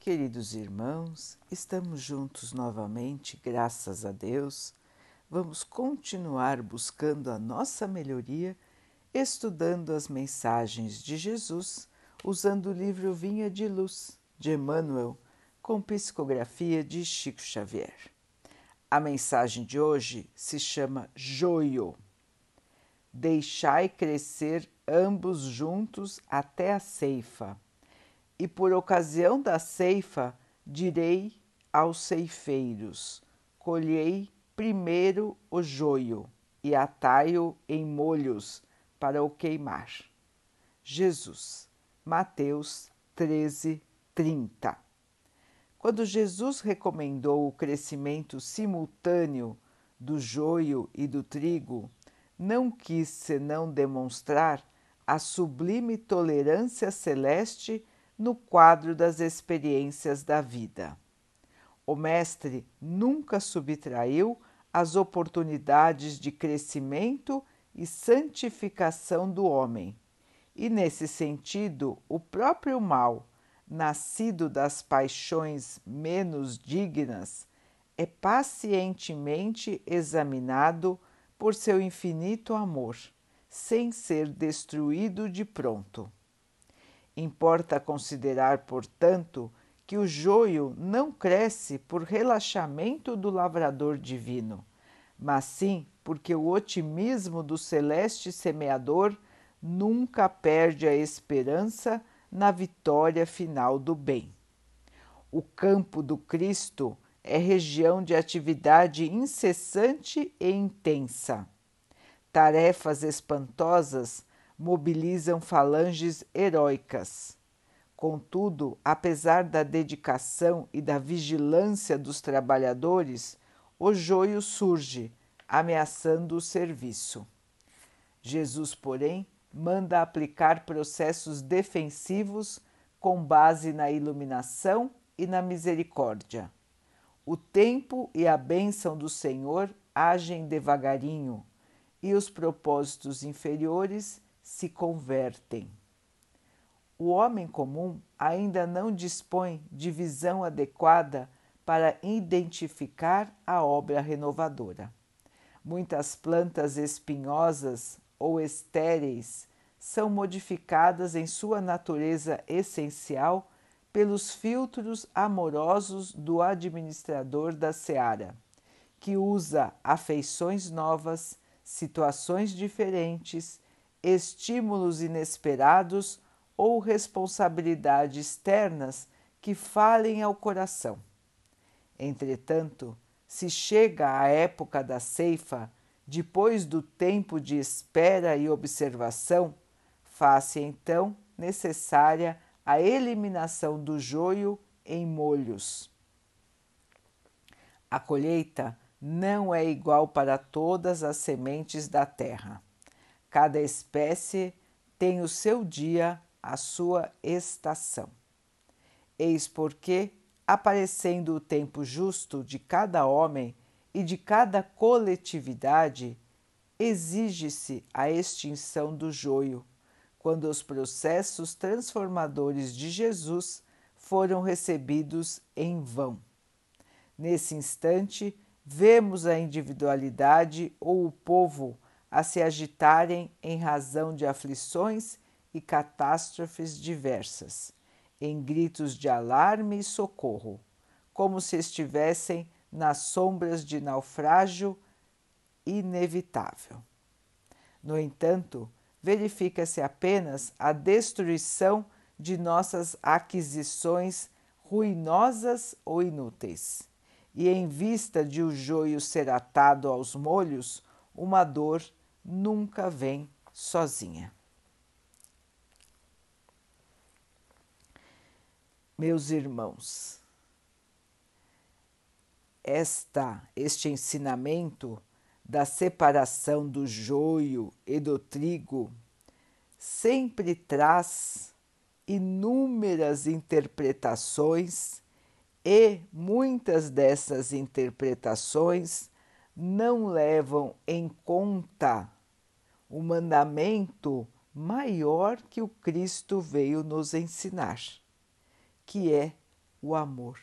Queridos irmãos, estamos juntos novamente, graças a Deus. Vamos continuar buscando a nossa melhoria, estudando as mensagens de Jesus, usando o livro Vinha de Luz, de Emmanuel, com psicografia de Chico Xavier. A mensagem de hoje se chama Joio. Deixai crescer ambos juntos até a ceifa e por ocasião da ceifa direi aos ceifeiros: colhei primeiro o joio e atai-o em molhos para o queimar. Jesus, Mateus 13, 30. Quando Jesus recomendou o crescimento simultâneo do joio e do trigo, não quis senão demonstrar a sublime tolerância celeste no quadro das experiências da vida. O Mestre nunca subtraiu as oportunidades de crescimento e santificação do homem, e nesse sentido, o próprio mal, nascido das paixões menos dignas, é pacientemente examinado por seu infinito amor, sem ser destruído de pronto. Importa considerar, portanto, que o joio não cresce por relaxamento do lavrador divino, mas sim porque o otimismo do celeste semeador nunca perde a esperança na vitória final do bem. O campo do Cristo é região de atividade incessante e intensa. Tarefas espantosas mobilizam falanges heróicas. Contudo, apesar da dedicação e da vigilância dos trabalhadores, o joio surge, ameaçando o serviço. Jesus, porém, manda aplicar processos defensivos com base na iluminação e na misericórdia. O tempo e a bênção do Senhor agem devagarinho, e os propósitos inferiores se convertem. O homem comum ainda não dispõe de visão adequada para identificar a obra renovadora. Muitas plantas espinhosas ou estéreis são modificadas em sua natureza essencial pelos filtros amorosos do administrador da seara, que usa afeições novas, situações diferentes estímulos inesperados ou responsabilidades externas que falem ao coração. Entretanto, se chega a época da ceifa, depois do tempo de espera e observação, faz-se então necessária a eliminação do joio em molhos. A colheita não é igual para todas as sementes da terra. Cada espécie tem o seu dia, a sua estação. Eis porque, aparecendo o tempo justo de cada homem e de cada coletividade, exige-se a extinção do joio, quando os processos transformadores de Jesus foram recebidos em vão. Nesse instante, vemos a individualidade ou o povo a se agitarem em razão de aflições e catástrofes diversas, em gritos de alarme e socorro, como se estivessem nas sombras de naufrágio inevitável. No entanto, verifica-se apenas a destruição de nossas aquisições ruinosas ou inúteis. E em vista de o joio ser atado aos molhos, uma dor nunca vem sozinha. Meus irmãos, esta este ensinamento da separação do joio e do trigo sempre traz inúmeras interpretações e muitas dessas interpretações não levam em conta o mandamento maior que o Cristo veio nos ensinar, que é o amor.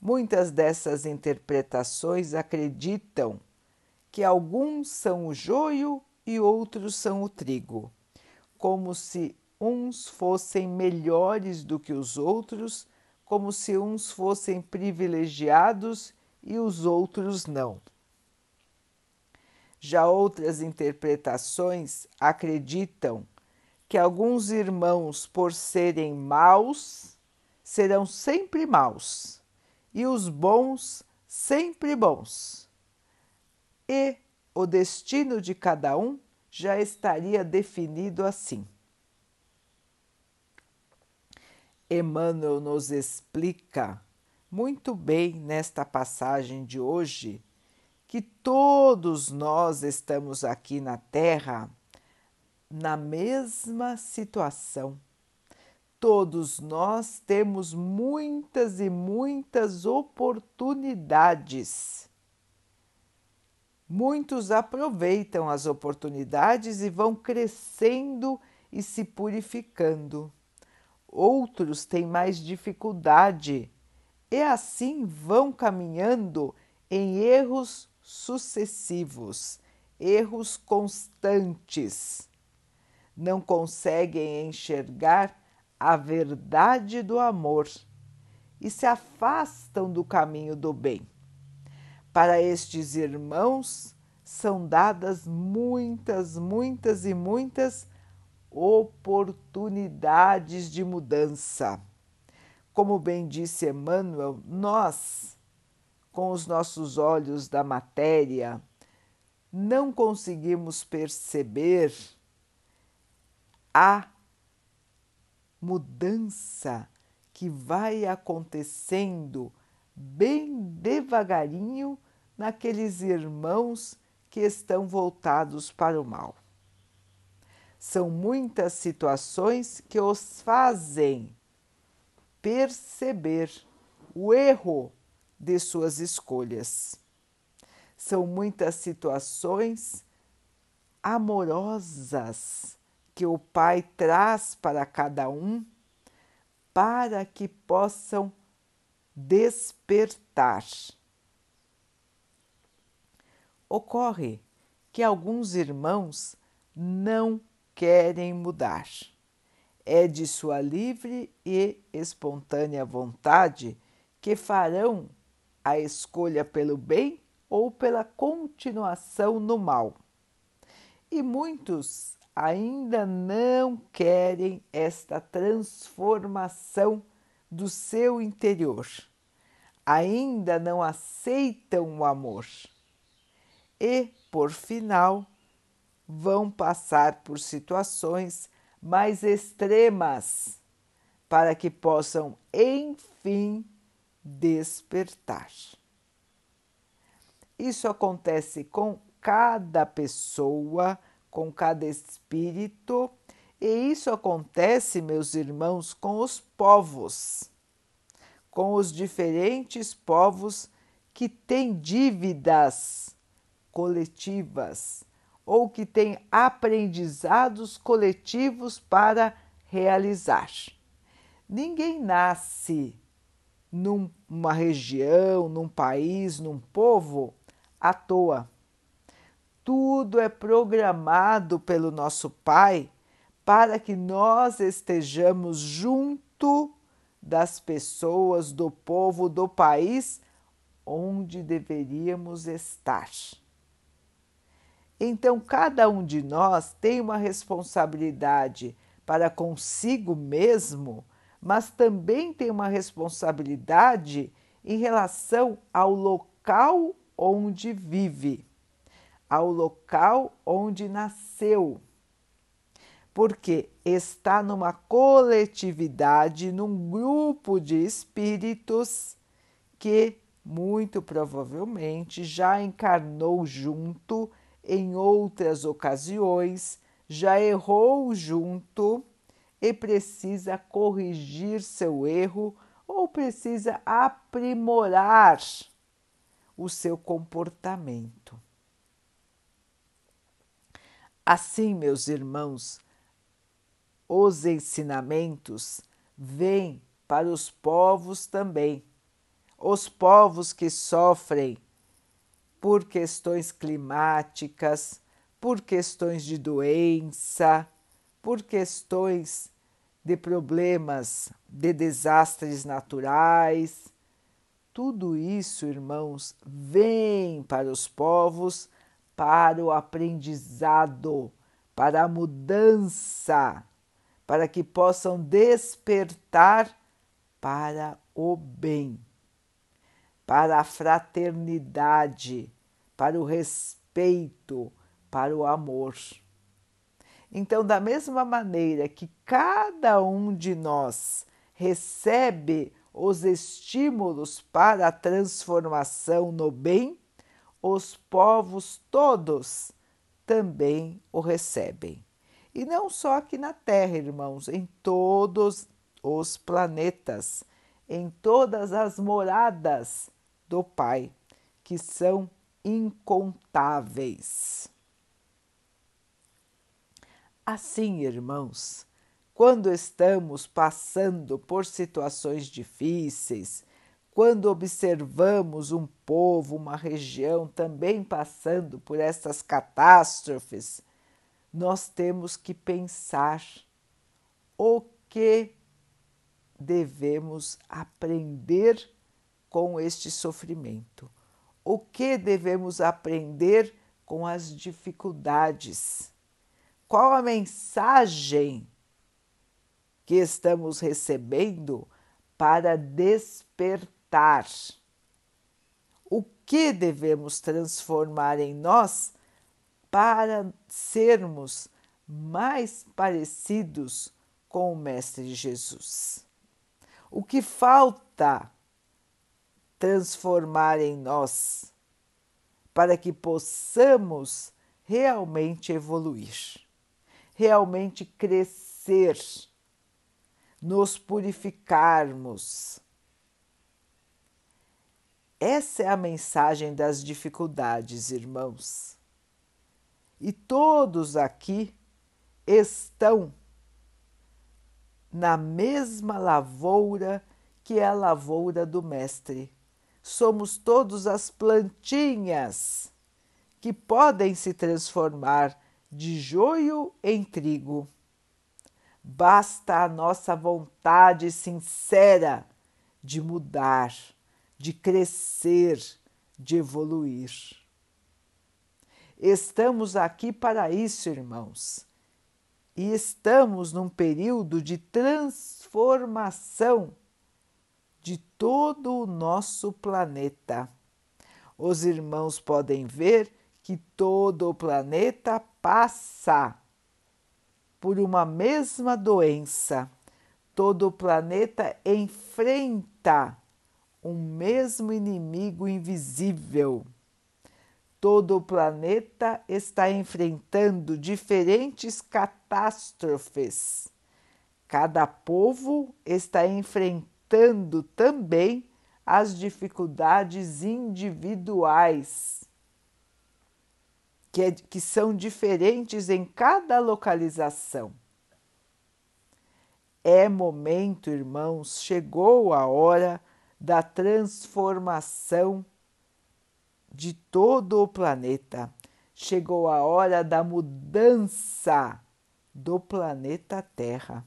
Muitas dessas interpretações acreditam que alguns são o joio e outros são o trigo, como se uns fossem melhores do que os outros, como se uns fossem privilegiados e os outros não. Já outras interpretações acreditam que alguns irmãos, por serem maus, serão sempre maus, e os bons sempre bons. E o destino de cada um já estaria definido assim. Emmanuel nos explica muito bem nesta passagem de hoje que todos nós estamos aqui na Terra na mesma situação. Todos nós temos muitas e muitas oportunidades. Muitos aproveitam as oportunidades e vão crescendo e se purificando outros têm mais dificuldade e assim vão caminhando em erros sucessivos, erros constantes. Não conseguem enxergar a verdade do amor e se afastam do caminho do bem. Para estes irmãos são dadas muitas, muitas e muitas oportunidades de mudança. Como bem disse Emmanuel, nós, com os nossos olhos da matéria, não conseguimos perceber a mudança que vai acontecendo bem devagarinho naqueles irmãos que estão voltados para o mal. São muitas situações que os fazem perceber o erro de suas escolhas. São muitas situações amorosas que o Pai traz para cada um para que possam despertar. Ocorre que alguns irmãos não querem mudar. É de sua livre e espontânea vontade que farão a escolha pelo bem ou pela continuação no mal. E muitos ainda não querem esta transformação do seu interior, ainda não aceitam o amor. E, por final, vão passar por situações mais extremas para que possam, enfim, despertar. Isso acontece com cada pessoa, com cada espírito, e isso acontece, meus irmãos, com os povos, com os diferentes povos que têm dívidas coletivas ou que tem aprendizados coletivos para realizar. Ninguém nasce numa região, num país, num povo à toa. Tudo é programado pelo nosso Pai para que nós estejamos junto das pessoas, do povo, do país onde deveríamos estar. Então, cada um de nós tem uma responsabilidade para consigo mesmo, mas também tem uma responsabilidade em relação ao local onde vive, ao local onde nasceu. Porque está numa coletividade, num grupo de espíritos que muito provavelmente já encarnou junto em outras ocasiões já errou junto e precisa corrigir seu erro ou precisa aprimorar o seu comportamento. Assim, meus irmãos, os ensinamentos vêm para os povos também. Os povos que sofrem por questões climáticas, por questões de doença, por questões de problemas de desastres naturais. Tudo isso, irmãos, vem para os povos para o aprendizado, para a mudança, para que possam despertar para o bem, para a fraternidade, para o respeito, para o amor. Então, da mesma maneira que cada um de nós recebe os estímulos para a transformação no bem, os povos todos também o recebem. E não só aqui na Terra, irmãos, em todos os planetas, em todas as moradas do Pai, que são incontáveis. Assim, irmãos, quando estamos passando por situações difíceis, quando observamos um povo, uma região também passando por essas catástrofes, nós temos que pensar o que devemos aprender com este sofrimento, o que devemos aprender com as dificuldades qual a mensagem que estamos recebendo para despertar? O que devemos transformar em nós para sermos mais parecidos com o Mestre Jesus? O que falta transformar em nós para que possamos realmente evoluir? realmente crescer, nos purificarmos. Essa é a mensagem das dificuldades, irmãos. E todos aqui estão na mesma lavoura que é a lavoura do Mestre. Somos todos as plantinhas que podem se transformar de joio em trigo. Basta a nossa vontade sincera de mudar, de crescer, de evoluir. Estamos aqui para isso, irmãos, e estamos num período de transformação de todo o nosso planeta. Os irmãos podem ver que todo o planeta passa por uma mesma doença. Todo o planeta enfrenta um mesmo inimigo invisível. Todo o planeta está enfrentando diferentes catástrofes. Cada povo está enfrentando também as dificuldades individuais que, é, que são diferentes em cada localização. É momento, irmãos, chegou a hora da transformação de todo o planeta. Chegou a hora da mudança do planeta Terra.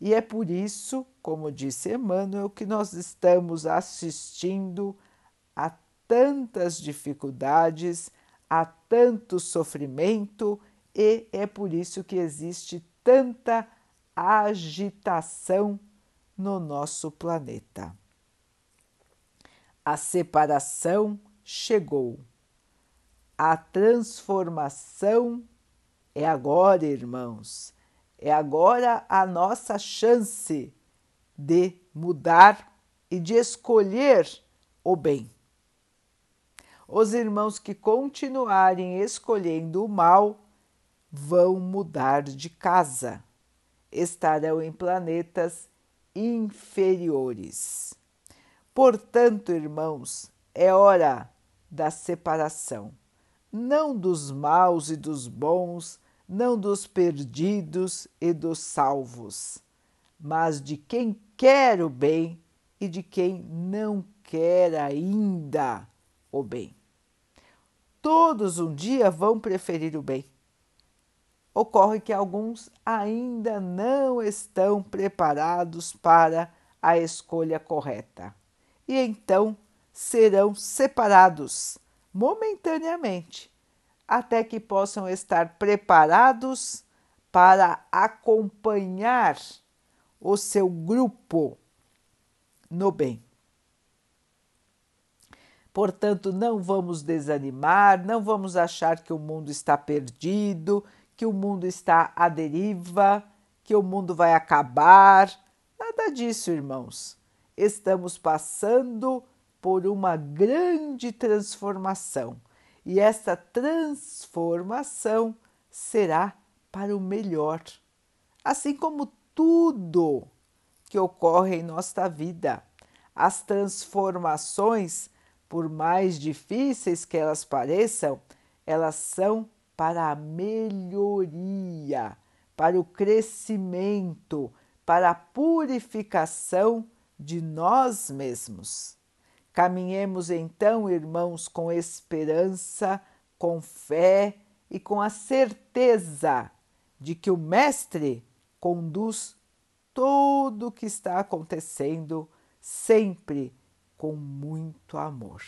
E é por isso, como disse Emmanuel, que nós estamos assistindo a tantas dificuldades, há tanto sofrimento e é por isso que existe tanta agitação no nosso planeta. A separação chegou. A transformação é agora, irmãos. É agora a nossa chance de mudar e de escolher o bem. Os irmãos que continuarem escolhendo o mal vão mudar de casa, estarão em planetas inferiores. Portanto, irmãos, é hora da separação, não dos maus e dos bons, não dos perdidos e dos salvos, mas de quem quer o bem e de quem não quer ainda o bem. Todos um dia vão preferir o bem. Ocorre que alguns ainda não estão preparados para a escolha correta e então serão separados momentaneamente até que possam estar preparados para acompanhar o seu grupo no bem. Portanto, não vamos desanimar, não vamos achar que o mundo está perdido, que o mundo está à deriva, que o mundo vai acabar. Nada disso, irmãos. Estamos passando por uma grande transformação e essa transformação será para o melhor, assim como tudo que ocorre em nossa vida. As transformações, por mais difíceis que elas pareçam, elas são para a melhoria, para o crescimento, para a purificação de nós mesmos. Caminhemos então, irmãos, com esperança, com fé e com a certeza de que o Mestre conduz tudo o que está acontecendo sempre com muito amor.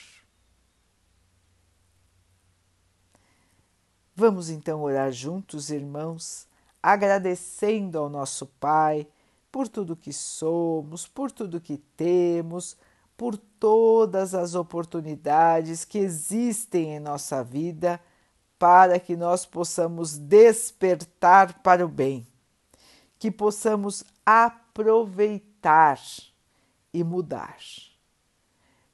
Vamos então orar juntos, irmãos, agradecendo ao nosso Pai por tudo que somos, por tudo que temos por todas as oportunidades que existem em nossa vida para que nós possamos despertar para o bem, que possamos aproveitar e mudar.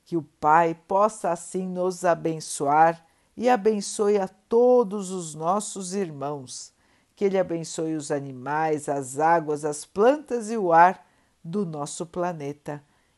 Que o Pai possa assim nos abençoar e abençoe a todos os nossos irmãos. Que Ele abençoe os animais, as águas, as plantas e o ar do nosso planeta